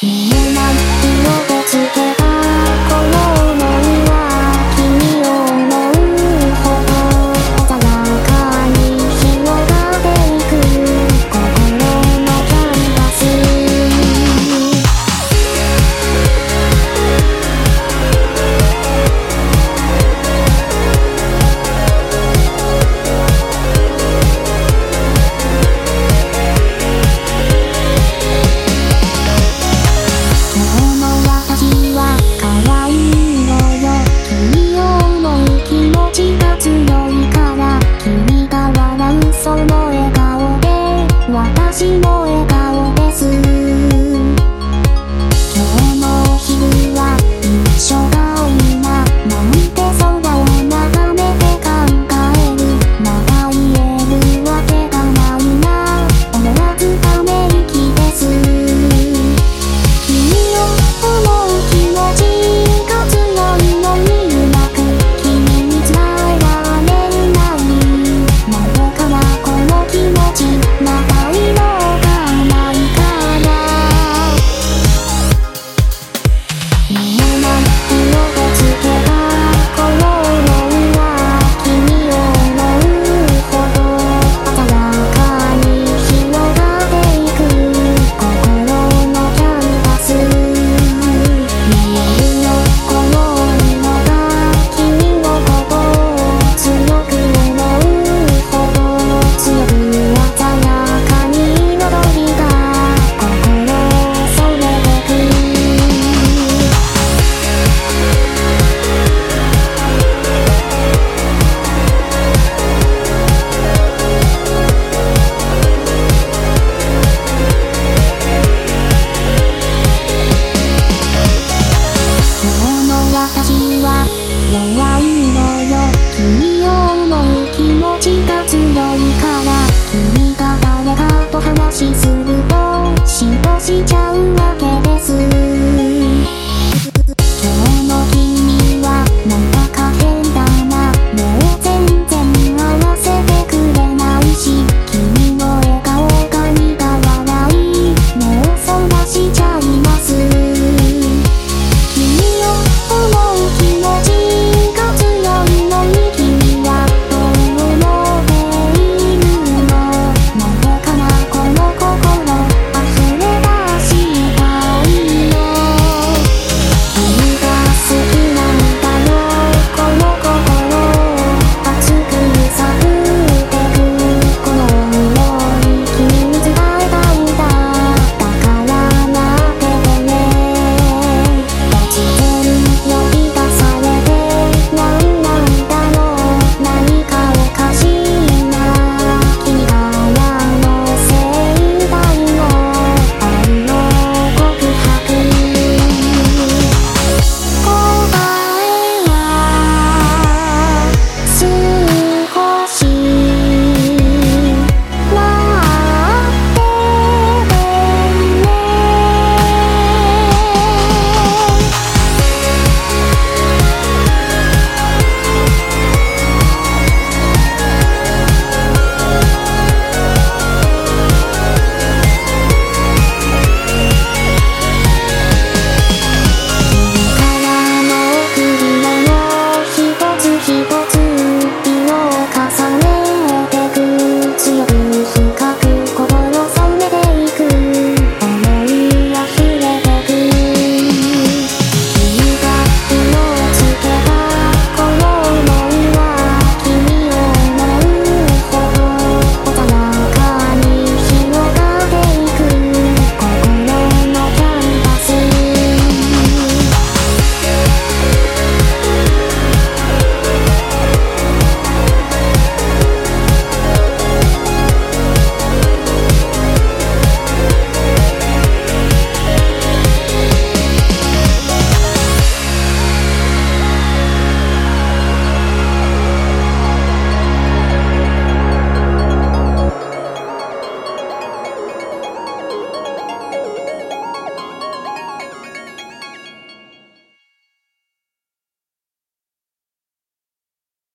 見えない色妬つけ